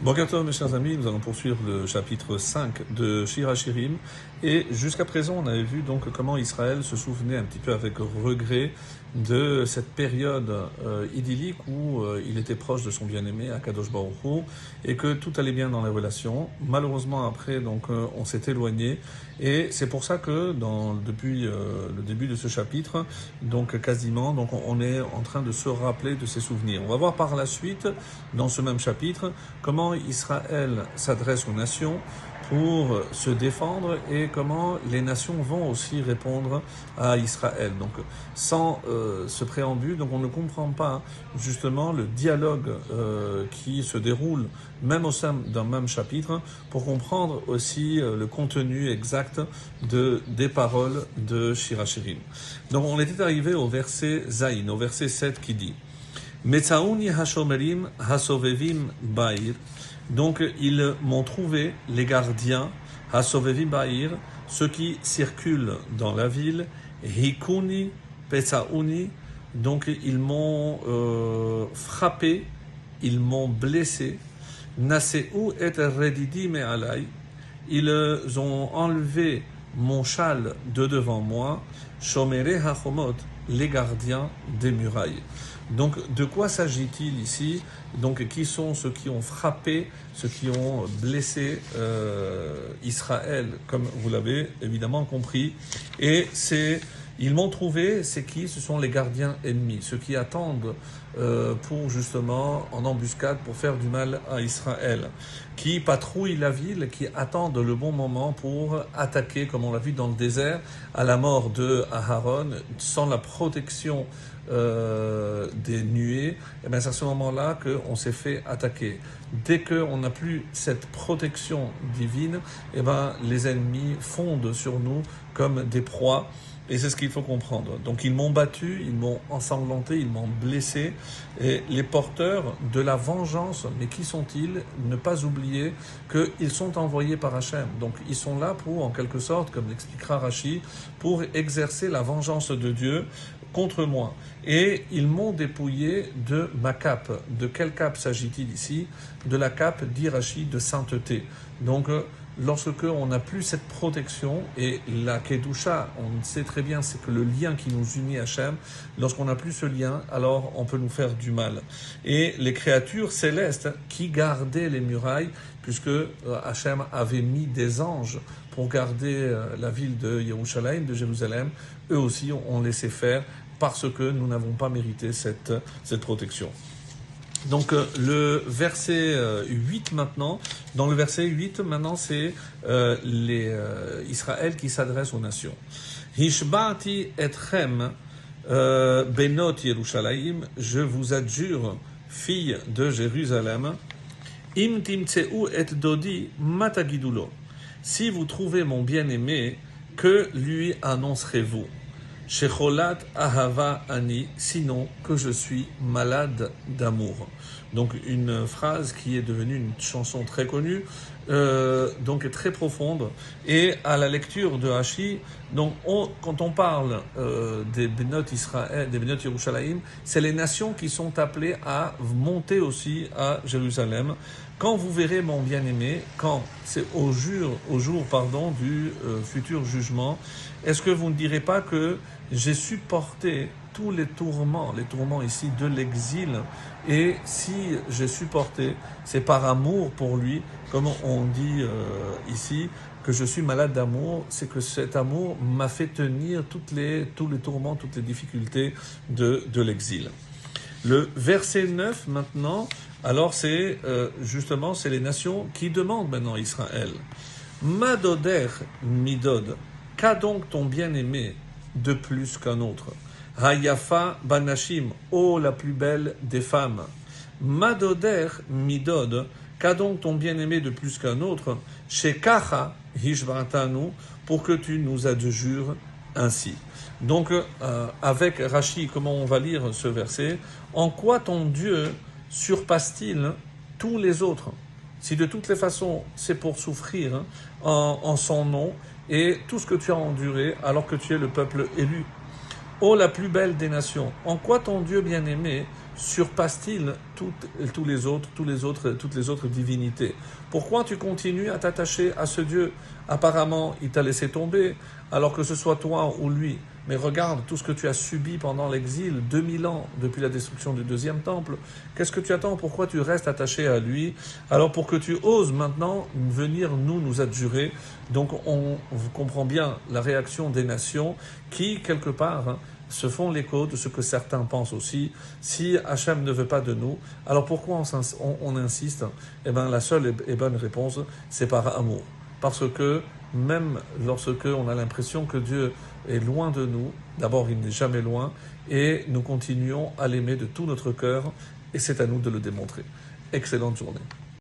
Bonjour mes chers amis, nous allons poursuivre le chapitre 5 de Shirachirim. Et jusqu'à présent on avait vu donc comment Israël se souvenait un petit peu avec regret de cette période euh, idyllique où euh, il était proche de son bien-aimé Akadosh Baruch et que tout allait bien dans les relations. Malheureusement après donc euh, on s'est éloigné et c'est pour ça que dans, depuis le début de ce chapitre donc quasiment donc on est en train de se rappeler de ses souvenirs. On va voir par la suite dans ce même chapitre comment Israël s'adresse aux nations pour se défendre et comment les nations vont aussi répondre à Israël. Donc sans euh, ce préambule, donc on ne comprend pas justement le dialogue euh, qui se déroule même au sein d'un même chapitre pour comprendre aussi euh, le contenu exact de, des paroles de Shirachirim. Donc on était arrivé au verset Zain, au verset 7 qui dit donc ils m'ont trouvé, les gardiens, Hasovevi Baïr, ceux qui circulent dans la ville, Hikuni, Pesauni, donc ils m'ont euh, frappé, ils m'ont blessé, Naseu et Redidi Me'alai, ils ont enlevé mon châle de devant moi, Shomere Hachomot, les gardiens des murailles. Donc, de quoi s'agit-il ici Donc, qui sont ceux qui ont frappé, ceux qui ont blessé euh, Israël, comme vous l'avez évidemment compris Et c'est, ils m'ont trouvé, c'est qui? Ce sont les gardiens ennemis, ceux qui attendent euh, pour justement en embuscade pour faire du mal à Israël, qui patrouillent la ville, qui attendent le bon moment pour attaquer, comme on l'a vu dans le désert, à la mort de Aharon, sans la protection euh, des nuées, et eh bien c'est à ce moment-là qu'on s'est fait attaquer. Dès qu'on n'a plus cette protection divine, et eh ben les ennemis fondent sur nous comme des proies. Et c'est ce qu'il faut comprendre. Donc ils m'ont battu, ils m'ont ensanglanté, ils m'ont blessé. Et les porteurs de la vengeance, mais qui sont-ils? Ne pas oublier qu'ils sont envoyés par Hachem. Donc ils sont là pour, en quelque sorte, comme l'expliquera Rashi, pour exercer la vengeance de Dieu contre moi. Et ils m'ont dépouillé de ma cape. De quelle cape s'agit-il ici? De la cape d'Irachi de sainteté. Donc, lorsque on n'a plus cette protection, et la Kedusha, on sait très bien, c'est que le lien qui nous unit à Hachem, lorsqu'on n'a plus ce lien, alors on peut nous faire du mal. Et les créatures célestes qui gardaient les murailles, puisque euh, Hachem avait mis des anges pour garder euh, la ville de Yerushalayim, de Jérusalem, eux aussi ont laissé faire parce que nous n'avons pas mérité cette, cette protection. Donc euh, le verset 8 euh, maintenant, dans le verset 8 maintenant c'est euh, les Israël qui s'adresse aux nations. Hishbati etchem benot Yerushalayim, je vous adjure, fille de Jérusalem, im et dodi matagidulo. Si vous trouvez mon bien-aimé, que lui annoncerez-vous? Shecholat Ahava Ani, sinon que je suis malade d'amour. Donc une phrase qui est devenue une chanson très connue, euh, donc très profonde. Et à la lecture de Hachi, donc quand on parle euh, des Benot Israël, des Benot Yerushalayim, c'est les nations qui sont appelées à monter aussi à Jérusalem. Quand vous verrez mon bien-aimé, quand c'est au jour, au jour pardon, du euh, futur jugement, est-ce que vous ne direz pas que j'ai supporté tous les tourments, les tourments ici de l'exil, et si j'ai supporté, c'est par amour pour lui, comme on dit euh, ici, que je suis malade d'amour, c'est que cet amour m'a fait tenir toutes les, tous les tourments, toutes les difficultés de, de l'exil. Le verset 9 maintenant, alors c'est euh, justement c'est les nations qui demandent maintenant Israël. Madoder midod, qu'a donc ton bien-aimé? De plus qu'un autre Hayafa banashim, ô la plus belle des femmes. Madoder midod, qu'a donc ton bien-aimé de plus qu'un autre? Shekacha hishvatanu, pour que tu nous adjures ainsi. Donc, euh, avec Rashi, comment on va lire ce verset? En quoi ton Dieu surpasse-t-il tous les autres? Si de toutes les façons c'est pour souffrir hein, en, son nom et tout ce que tu as enduré alors que tu es le peuple élu. Ô la plus belle des nations, en quoi ton Dieu bien-aimé surpasse-t-il tous les autres, toutes les autres divinités? Pourquoi tu continues à t'attacher à ce Dieu? Apparemment, il t'a laissé tomber, alors que ce soit toi ou lui. Mais regarde tout ce que tu as subi pendant l'exil, 2000 ans depuis la destruction du deuxième temple. Qu'est-ce que tu attends? Pourquoi tu restes attaché à lui? Alors pour que tu oses maintenant venir nous nous adjurer. Donc on, comprend bien la réaction des nations qui, quelque part, hein, se font l'écho de ce que certains pensent aussi. Si Hachem ne veut pas de nous, alors pourquoi on, insiste? Eh bien, la seule et bonne réponse, c'est par amour. Parce que même lorsque on a l'impression que Dieu est loin de nous, d'abord il n'est jamais loin, et nous continuons à l'aimer de tout notre cœur, et c'est à nous de le démontrer. Excellente journée.